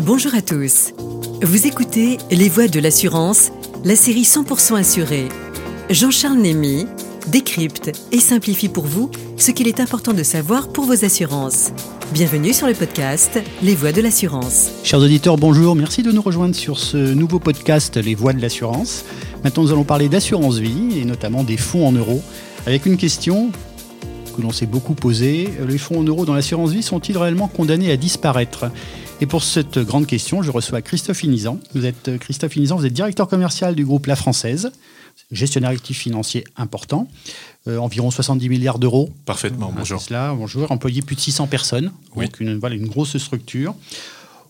Bonjour à tous. Vous écoutez Les Voix de l'assurance, la série 100% assurée. Jean-Charles Némy décrypte et simplifie pour vous ce qu'il est important de savoir pour vos assurances. Bienvenue sur le podcast Les Voix de l'assurance. Chers auditeurs, bonjour. Merci de nous rejoindre sur ce nouveau podcast Les Voix de l'assurance. Maintenant, nous allons parler d'assurance vie et notamment des fonds en euros avec une question que l'on s'est beaucoup posée. Les fonds en euros dans l'assurance vie sont-ils réellement condamnés à disparaître? Et pour cette grande question, je reçois Christophe Inizan. Vous êtes euh, Christophe Inizan, vous êtes directeur commercial du groupe La Française, gestionnaire actif financier important, euh, environ 70 milliards d'euros. Parfaitement, bonjour. Cela, bonjour, employé plus de 600 personnes, donc une, voilà, une grosse structure.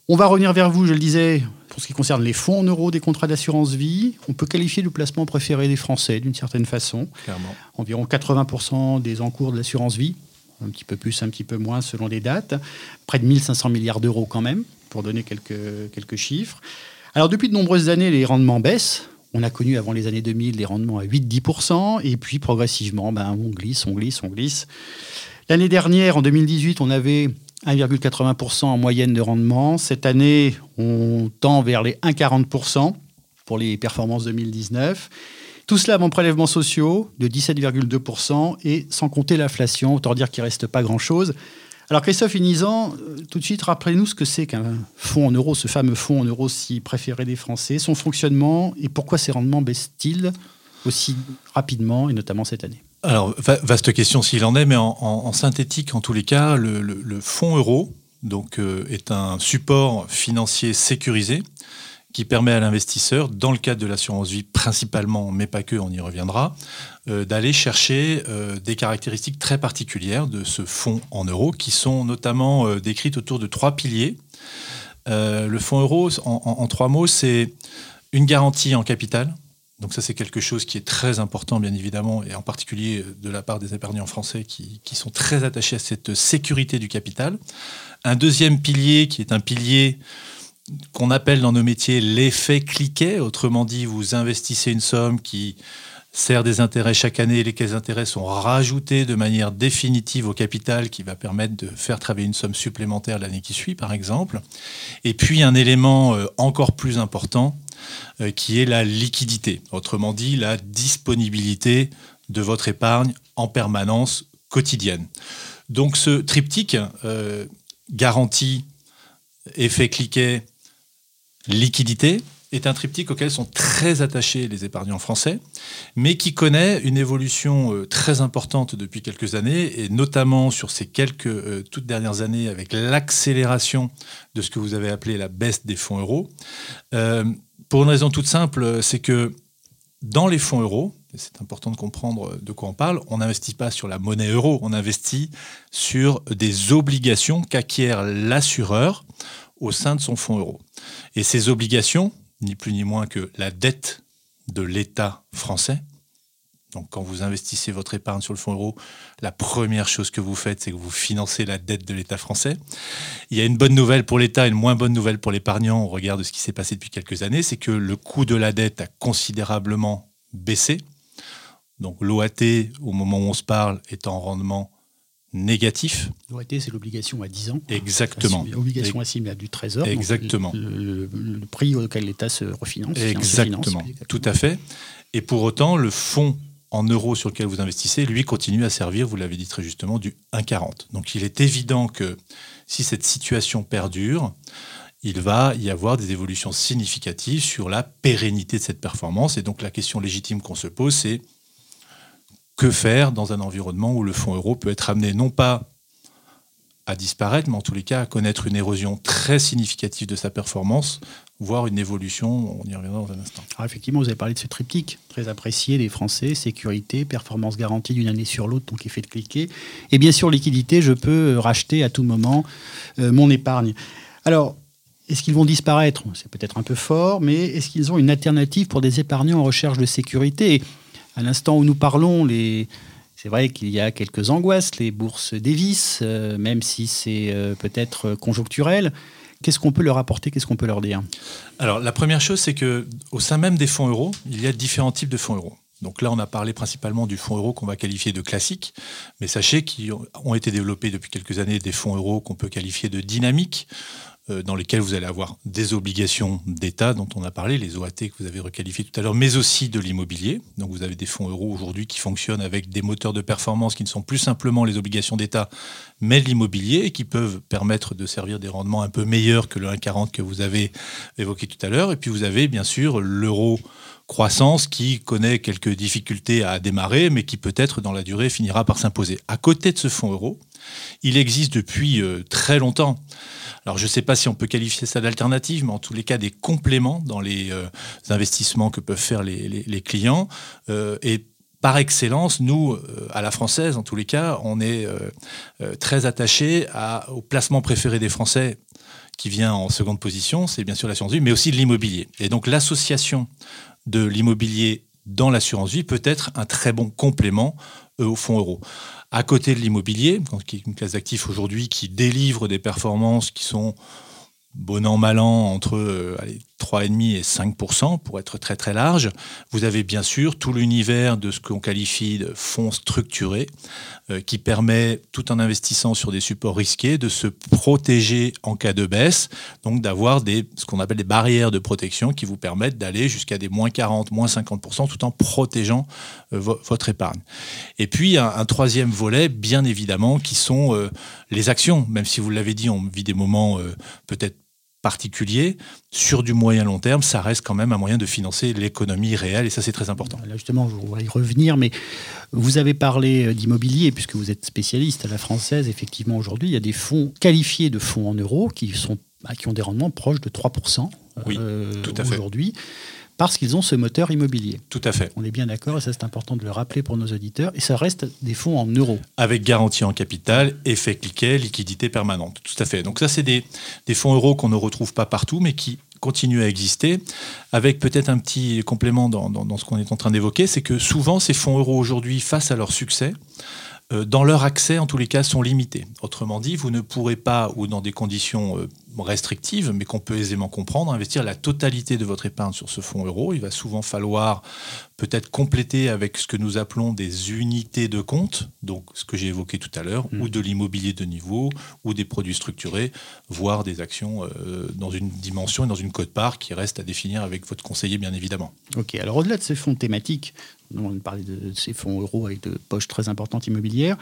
On va revenir vers vous, je le disais, pour ce qui concerne les fonds en euros des contrats d'assurance vie. On peut qualifier le placement préféré des Français d'une certaine façon. Clairement. Environ 80% des encours de l'assurance vie un petit peu plus, un petit peu moins selon les dates. Près de 1500 milliards d'euros quand même, pour donner quelques, quelques chiffres. Alors depuis de nombreuses années, les rendements baissent. On a connu avant les années 2000 les rendements à 8-10%, et puis progressivement, ben, on glisse, on glisse, on glisse. L'année dernière, en 2018, on avait 1,80% en moyenne de rendement. Cette année, on tend vers les 1,40% pour les performances 2019. Tout cela avant prélèvements sociaux de 17,2% et sans compter l'inflation, autant dire qu'il ne reste pas grand-chose. Alors Christophe Inizan, euh, tout de suite, rappelez-nous ce que c'est qu'un fonds en euros, ce fameux fonds en euros si préféré des Français, son fonctionnement et pourquoi ces rendements baissent-ils aussi rapidement et notamment cette année? Alors, vaste question s'il en est, mais en, synthétique, en tous les cas, le, fonds euro donc, euh, est un support financier sécurisé qui permet à l'investisseur, dans le cadre de l'assurance vie principalement, mais pas que, on y reviendra, euh, d'aller chercher euh, des caractéristiques très particulières de ce fonds en euros, qui sont notamment euh, décrites autour de trois piliers. le fonds euro, en, trois mots, c'est une garantie en capital. Donc ça, c'est quelque chose qui est très important, bien évidemment, et en particulier de la part des épargnants français qui, qui sont très attachés à cette sécurité du capital. Un deuxième pilier qui est un pilier qu'on appelle dans nos métiers l'effet cliquet. Autrement dit, vous investissez une somme qui sert des intérêts chaque année et lesquels intérêts sont rajoutés de manière définitive au capital qui va permettre de faire travailler une somme supplémentaire l'année qui suit, par exemple. Et puis un élément euh, encore plus important euh, qui est la liquidité. Autrement dit, la disponibilité de votre épargne en permanence quotidienne. Donc ce triptyque euh, garantie, effet cliquet, liquidité est un triptyque auquel sont très attachés les épargnants français, mais qui connaît une évolution euh, très importante depuis quelques années, et notamment sur ces quelques euh, toutes dernières années avec l'accélération de ce que vous avez appelé la baisse des fonds euros. Euh, pour une raison toute simple, c'est que dans les fonds euros, et c'est important de comprendre de quoi on parle, on n'investit pas sur la monnaie euro, on investit sur des obligations qu'acquiert l'assureur au sein de son fonds euro. Et ces obligations, ni plus ni moins que la dette de l'État français, donc quand vous investissez votre épargne sur le fonds euro, la première chose que vous faites, c'est que vous financez la dette de l'État français. Il y a une bonne nouvelle pour l'État une moins bonne nouvelle pour l'épargnant au regard de ce qui s'est passé depuis quelques années, c'est que le coût de la dette a considérablement baissé. Donc l'OAT, au moment où on se parle, est en rendement négatif. L'OAT, c'est l'obligation à 10 ans. Exactement. L'obligation assimilable du Trésor. Exactement. Le, prix auquel l'État se refinance. Exactement. Tout à fait. Et pour autant, le fonds en euros sur lequel vous investissez, lui, continue à servir, vous l'avez dit très justement, du 1,40. Donc il est évident que si cette situation perdure, il va y avoir des évolutions significatives sur la pérennité de cette performance. Et donc la question légitime qu'on se pose, c'est que faire dans un environnement où le fonds euro peut être amené non pas à disparaître, mais en tous les cas à connaître une érosion très significative de sa performance, voire une évolution, on y reviendra dans un instant. Effectivement, vous avez parlé de ce triptyque très apprécié des Français, sécurité, performance garantie d'une année sur l'autre, donc effet de cliquer, et bien sûr liquidité, je peux racheter à tout moment euh, mon épargne. Alors, est-ce qu'ils vont disparaître? C'est peut-être un peu fort, mais est-ce qu'ils ont une alternative pour des épargnants en recherche de sécurité? À l'instant où nous parlons, c'est vrai qu'il y a quelques angoisses, les bourses dévissent, euh, même si c'est euh, peut-être conjoncturel. Qu'est-ce qu'on peut leur apporter? Qu'est-ce qu'on peut leur dire? Alors, la première chose, c'est que au sein même des fonds euros, il y a différents types de fonds euros. Donc là, on a parlé principalement du fonds euro qu'on va qualifier de classique, mais sachez qu'ils ont été développés depuis quelques années des fonds euros qu'on peut qualifier de dynamiques, dans lesquels vous allez avoir des obligations d'État dont on a parlé, les OAT que vous avez requalifiés tout à l'heure, mais aussi de l'immobilier. Donc vous avez des fonds euros aujourd'hui qui fonctionnent avec des moteurs de performance qui ne sont plus simplement les obligations d'État, mais l'immobilier et qui peuvent permettre de servir des rendements un peu meilleurs que le 1,40 que vous avez évoqué tout à l'heure. Et puis vous avez bien sûr l'euro croissance qui connaît quelques difficultés à démarrer, mais qui peut-être dans la durée finira par s'imposer. À côté de ce fonds euro, il existe depuis euh, très longtemps. Alors je ne sais pas si on peut qualifier ça d'alternative, mais en tous les cas des compléments dans les euh, investissements que peuvent faire les, clients. Euh, et par excellence, nous, à la française, en tous les cas, on est très attachés au placement préféré des Français qui vient en seconde position, c'est bien sûr l'assurance vie, mais aussi de l'immobilier. Et donc l'association de l'immobilier dans l'assurance vie peut être un très bon complément au fonds euro. À côté de l'immobilier, qui est une classe d'actifs aujourd'hui qui délivre des performances qui sont bon an, mal an, entre euh, 3,5 et 5% pour être très très large. Vous avez bien sûr tout l'univers de ce qu'on qualifie de fonds structurés, euh, qui permet, tout en investissant sur des supports risqués, de se protéger en cas de baisse, donc d'avoir ce qu'on appelle des barrières de protection qui vous permettent d'aller jusqu'à des moins 40, moins 50% tout en protégeant euh, votre épargne. Et puis un, troisième volet, bien évidemment, qui sont euh, les actions. Même si vous l'avez dit, on vit des moments peut-être particulier, sur du moyen long terme, ça reste quand même un moyen de financer l'économie réelle et ça c'est très important. Là justement, je voudrais y revenir, mais vous avez parlé euh, d'immobilier puisque vous êtes spécialiste à la française. Effectivement, aujourd'hui, il y a des fonds qualifiés de fonds en euros qui, sont, bah, qui ont des rendements proches de 3% oui, euh, à fait. Parce qu'ils ont ce moteur immobilier. Tout à fait. On est bien d'accord, et ça c'est important de le rappeler pour nos auditeurs, et ça reste des fonds en euros. Avec garantie en capital, effet cliquet, liquidité permanente. Tout à fait. Donc ça c'est des, des fonds euros qu'on ne retrouve pas partout, mais qui continuent à exister, avec peut-être un petit complément dans, dans ce qu'on est en train d'évoquer, c'est que souvent ces fonds euros aujourd'hui, face à leur succès, dans leur accès, en tous les cas, sont limités. Autrement dit, vous ne pourrez pas, ou dans des conditions euh, restrictives, mais qu'on peut aisément comprendre, investir la totalité de votre épargne sur ce fonds euro. Il va souvent falloir peut-être compléter avec ce que nous appelons des unités de compte, donc ce que j'ai évoqué tout à l'heure, ou mm. de l'immobilier de niveau, ou des produits structurés, voire des actions euh, dans une dimension et dans une cote-part qui reste à définir avec votre conseiller, bien évidemment. Ok, alors au-delà de ces fonds thématiques, on parlait de ces fonds euros avec de poches très importantes immobilières.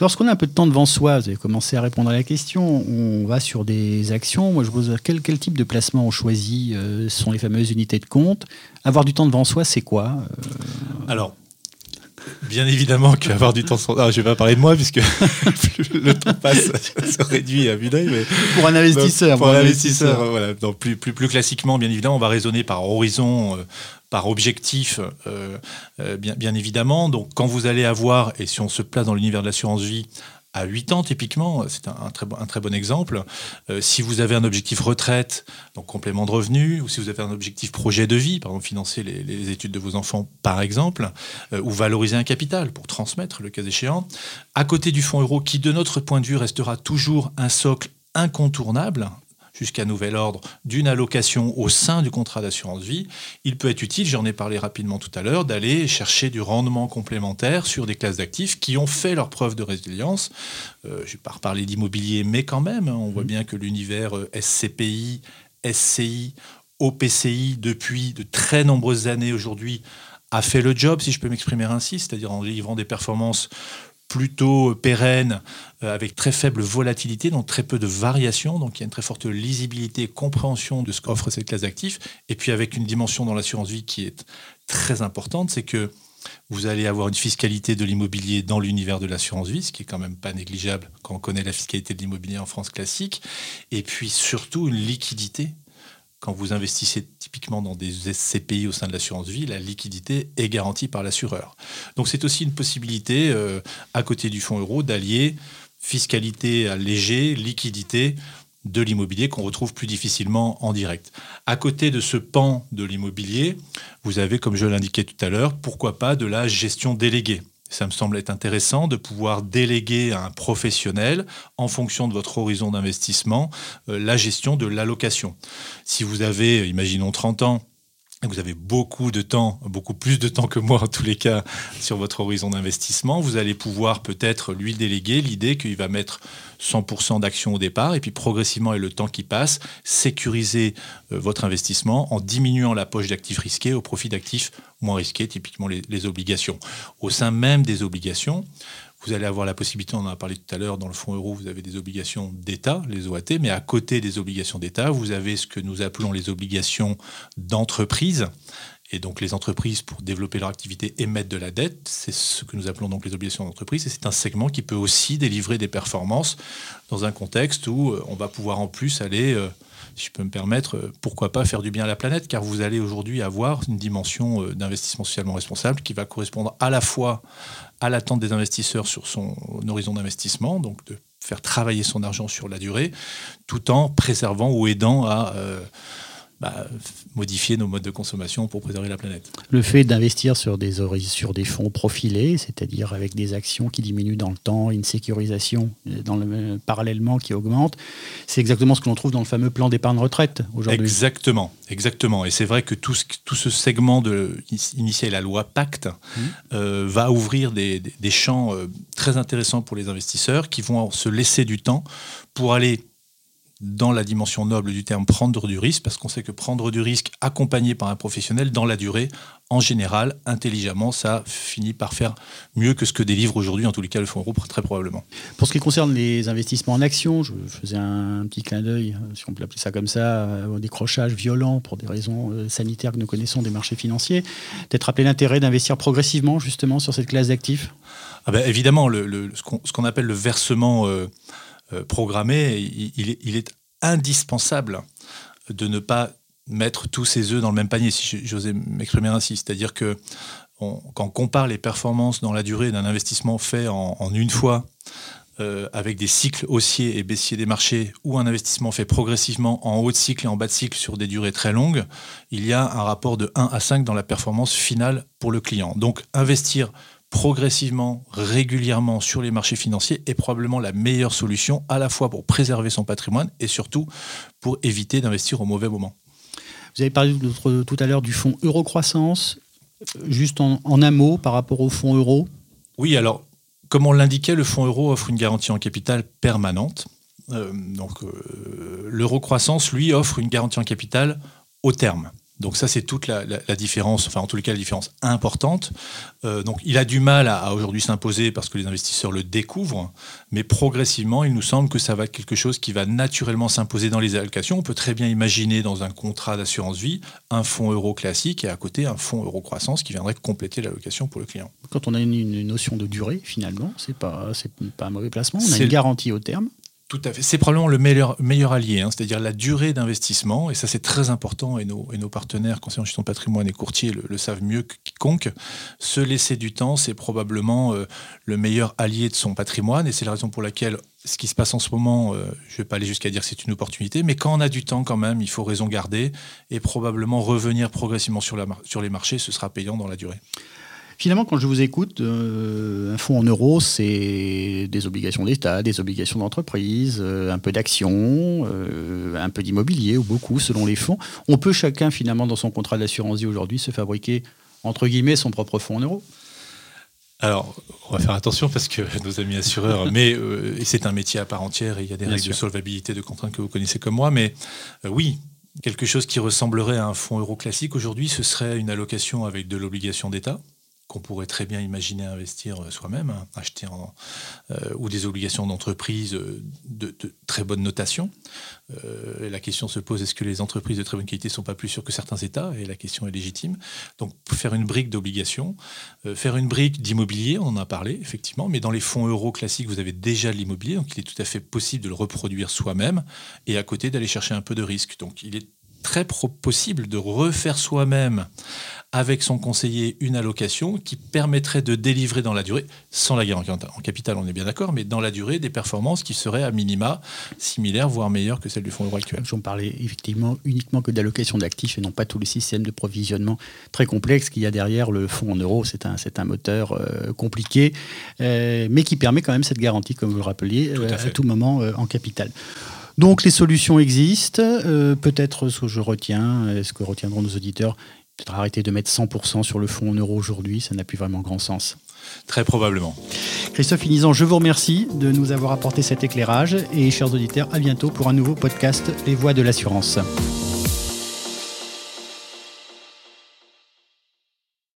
Lorsqu'on a un peu de temps devant soi, vous avez commencé à répondre à la question, on va sur des actions. Moi, je vous quel, quel type de placement on choisit euh, Ce sont les fameuses unités de compte. Avoir du temps devant soi, c'est quoi euh? Alors, Bien évidemment qu'avoir du temps sans... Ah, je vais pas parler de moi puisque le temps passe, se réduit à vue d'œil. Mais... Pour un investisseur. pour un investisseur, voilà. Donc plus, plus, plus classiquement, bien évidemment, on va raisonner par horizon, euh, par objectif, euh, euh, bien, bien évidemment. Donc quand vous allez avoir, et si on se place dans l'univers de l'assurance vie, à 8 ans, typiquement, c'est un, très, bon exemple. Euh, si vous avez un objectif retraite, donc complément de revenu, ou si vous avez un objectif projet de vie, par exemple financer les, études de vos enfants, par exemple, ou valoriser un capital pour transmettre le cas échéant, à côté du fonds euro, qui de notre point de vue restera toujours un socle incontournable, jusqu'à nouvel ordre d'une allocation au sein du contrat d'assurance vie, il peut être utile, j'en ai parlé rapidement tout à l'heure, d'aller chercher du rendement complémentaire sur des classes d'actifs qui ont fait leur preuve de résilience. Euh, je ne vais pas reparler d'immobilier, mais quand même, hein, on voit mmh. bien que l'univers euh, SCPI, SCI, OPCI, depuis de très nombreuses années aujourd'hui, a fait le job, si je peux m'exprimer ainsi, c'est-à-dire en livrant des performances plutôt pérenne, euh, avec très faible volatilité, donc très peu de variations, donc il y a une très forte lisibilité et compréhension de ce qu'offre cette classe d'actifs, et puis avec une dimension dans l'assurance vie qui est très importante, c'est que vous allez avoir une fiscalité de l'immobilier dans l'univers de l'assurance vie, ce qui est quand même pas négligeable quand on connaît la fiscalité de l'immobilier en France classique, et puis surtout une liquidité quand vous investissez typiquement dans des SCPI au sein de l'assurance vie, la liquidité est garantie par l'assureur. Donc c'est aussi une possibilité, euh, à côté du fonds euro, d'allier fiscalité allégée, liquidité de l'immobilier qu'on retrouve plus difficilement en direct. À côté de ce pan de l'immobilier, vous avez, comme je l'indiquais tout à l'heure, pourquoi pas de la gestion déléguée. Ça me semble être intéressant de pouvoir déléguer à un professionnel, en fonction de votre horizon d'investissement, euh, la gestion de l'allocation. Si vous avez, imaginons 30 ans, Vous avez beaucoup de temps, beaucoup plus de temps que moi en tous les cas, sur votre horizon d'investissement. Vous allez pouvoir peut-être lui déléguer l'idée qu'il va mettre 100% d'actions au départ et puis progressivement, et le temps qui passe, sécuriser euh, votre investissement en diminuant la poche d'actifs risqués au profit d'actifs moins risqués, typiquement les obligations. Au sein même des obligations, vous allez avoir la possibilité, on en a parlé tout à l'heure, dans le fonds euro, vous avez des obligations d'État, les OAT, mais à côté des obligations d'État, vous avez ce que nous appelons les obligations d'entreprise. Et donc les entreprises, pour développer leur activité, émettent de la dette. C'est ce que nous appelons donc les obligations d'entreprise. Et c'est un segment qui peut aussi délivrer des performances dans un contexte où euh, on va pouvoir en plus aller euh, si je peux me permettre, euh, pourquoi pas faire du bien à la planète, car vous allez aujourd'hui avoir une dimension d'investissement socialement responsable qui va correspondre à la fois à l'attente des investisseurs sur son horizon d'investissement, donc de faire travailler son argent sur la durée, tout en préservant ou aidant à... Bah, modifier nos modes de consommation pour préserver la planète. Le fait d'investir sur des, sur des fonds profilés, c'est-à-dire avec des actions qui diminuent dans le temps, une sécurisation euh, dans le, parallèlement qui augmente, c'est exactement ce que l'on trouve dans le fameux plan d'épargne retraite aujourd'hui. Exactement, exactement. Et c'est vrai que tout ce, tout ce segment de, initié la loi Pacte mmh. euh, va ouvrir des, des champs euh, très intéressants pour les investisseurs qui vont se laisser du temps pour aller dans la dimension noble du terme prendre du risque, parce qu'on sait que prendre du risque accompagné par un professionnel dans la durée, en général, intelligemment, ça finit par faire mieux que ce que délivre aujourd'hui, en tous les cas, le fonds euro, très probablement. Pour ce qui concerne les investissements en actions, je faisais un petit clin d'œil, si on peut appeler ça comme ça, euh, au décrochage violent pour des raisons euh, sanitaires que nous connaissons des marchés financiers. Peut-être rappeler l'intérêt d'investir progressivement, justement, sur cette classe d'actifs? Ah ben, Évidemment, le, ce qu'on appelle le versement... Euh, euh, programmé, il, est indispensable de ne pas mettre tous ses œufs dans le même panier, si j'osais m'exprimer ainsi. C'est-à-dire que quand on compare les performances dans la durée d'un investissement fait en, une fois, euh, avec des cycles haussiers et baissiers des marchés, ou un investissement fait progressivement en haut de cycle et en bas de cycle sur des durées très longues, il y a un rapport de 1 à 5 dans la performance finale pour le client. Donc investir progressivement, régulièrement sur les marchés financiers est probablement la meilleure solution à la fois pour préserver son patrimoine et surtout pour éviter d'investir au mauvais moment. Vous avez parlé tout à l'heure du fonds Eurocroissance. Juste en, un mot par rapport au fonds euro? Oui, alors, comme on l'indiquait, le fonds euro offre une garantie en capital permanente. Euh, donc, euh, l'Eurocroissance, lui, offre une garantie en capital au terme. Donc ça, c'est toute la, différence, enfin en tous les cas la différence importante. Euh, donc il a du mal à, aujourd'hui s'imposer parce que les investisseurs le découvrent, mais progressivement, il nous semble que ça va être quelque chose qui va naturellement s'imposer dans les allocations. On peut très bien imaginer dans un contrat d'assurance vie un fonds euro classique et à côté un fonds euro croissance qui viendrait compléter l'allocation pour le client. Quand on a une, notion de durée, finalement, c'est pas, pas un mauvais placement. On a une garantie au terme. Tout à fait. C'est probablement le meilleur, meilleur allié, hein. c'est-à-dire la durée d'investissement, et ça c'est très important, et nos, et nos partenaires conseillers en de patrimoine et courtiers le, savent mieux que quiconque. Se laisser du temps, c'est probablement euh, le meilleur allié de son patrimoine, et c'est la raison pour laquelle ce qui se passe en ce moment, euh, je ne vais pas aller jusqu'à dire que c'est une opportunité, mais quand on a du temps quand même, il faut raison garder, et probablement revenir progressivement sur les marchés, ce sera payant dans la durée. Finalement, quand je vous écoute, euh, un fonds en euros, c'est des obligations d'État, des obligations d'entreprise, euh, un peu d'actions, euh, un peu d'immobilier, ou beaucoup selon les fonds. On peut chacun, finalement, dans son contrat d'assurance vie aujourd'hui, se fabriquer, entre guillemets, son propre fonds en euros. Alors, on va faire attention parce que nos amis assureurs, mais c'est un métier à part entière et il y a des règles de solvabilité, de contraintes que vous connaissez comme moi, mais oui, quelque chose qui ressemblerait à un fonds euro classique aujourd'hui, ce serait une allocation avec de l'obligation d'État qu'on pourrait très bien imaginer investir euh, soi-même, hein, acheter en, euh, ou des obligations d'entreprise euh, de, très bonne notation. la question se pose est-ce que les entreprises de très bonne qualité ne sont pas plus sûres que certains États? Et la question est légitime. Donc, faire une brique d'obligations, faire une brique d'immobilier, on en a parlé effectivement, mais dans les fonds euros classiques, vous avez déjà l'immobilier, donc il est tout à fait possible de le reproduire soi-même et à côté d'aller chercher un peu de risque. Donc, il est très possible de refaire soi-même avec son conseiller une allocation qui permettrait de délivrer dans la durée, sans la garantie en capital, on est bien d'accord, mais dans la durée des performances qui seraient à minima similaires, voire meilleures que celles du fonds euro actuel. J'en parlais effectivement uniquement que d'allocation d'actifs et non pas tout le système de provisionnement très complexe qu'il y a derrière le fonds en euros. C'est un, un moteur euh, compliqué, euh, mais qui permet quand même cette garantie, comme vous le rappeliez, à, euh, tout moment en capital. Donc les solutions existent. Euh, peut-être ce que je retiens, ce que retiendront nos auditeurs, peut-être arrêter de mettre 100% sur le fonds en euros aujourd'hui, ça n'a plus vraiment grand sens. Très probablement. Christophe Inizan, je vous remercie de nous avoir apporté cet éclairage et chers auditeurs, à bientôt pour un nouveau podcast Les Voix de l'assurance.